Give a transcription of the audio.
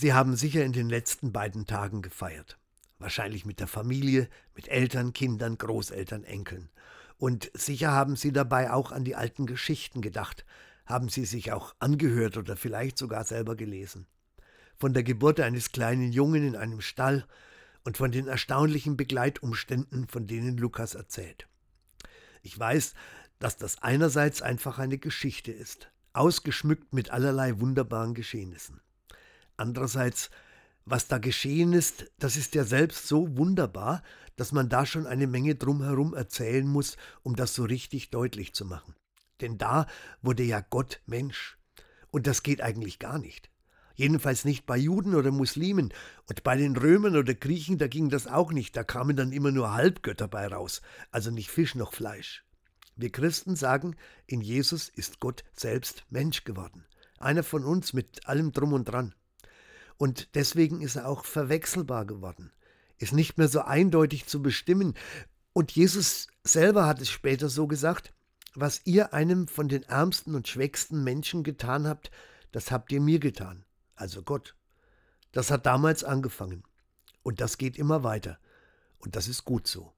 Sie haben sicher in den letzten beiden Tagen gefeiert. Wahrscheinlich mit der Familie, mit Eltern, Kindern, Großeltern, Enkeln. Und sicher haben Sie dabei auch an die alten Geschichten gedacht, haben Sie sich auch angehört oder vielleicht sogar selber gelesen. Von der Geburt eines kleinen Jungen in einem Stall und von den erstaunlichen Begleitumständen, von denen Lukas erzählt. Ich weiß, dass das einerseits einfach eine Geschichte ist, ausgeschmückt mit allerlei wunderbaren Geschehnissen. Andererseits, was da geschehen ist, das ist ja selbst so wunderbar, dass man da schon eine Menge drumherum erzählen muss, um das so richtig deutlich zu machen. Denn da wurde ja Gott Mensch. Und das geht eigentlich gar nicht. Jedenfalls nicht bei Juden oder Muslimen. Und bei den Römern oder Griechen, da ging das auch nicht. Da kamen dann immer nur Halbgötter bei raus. Also nicht Fisch noch Fleisch. Wir Christen sagen, in Jesus ist Gott selbst Mensch geworden. Einer von uns mit allem drum und dran. Und deswegen ist er auch verwechselbar geworden, ist nicht mehr so eindeutig zu bestimmen. Und Jesus selber hat es später so gesagt, was ihr einem von den ärmsten und schwächsten Menschen getan habt, das habt ihr mir getan, also Gott. Das hat damals angefangen. Und das geht immer weiter. Und das ist gut so.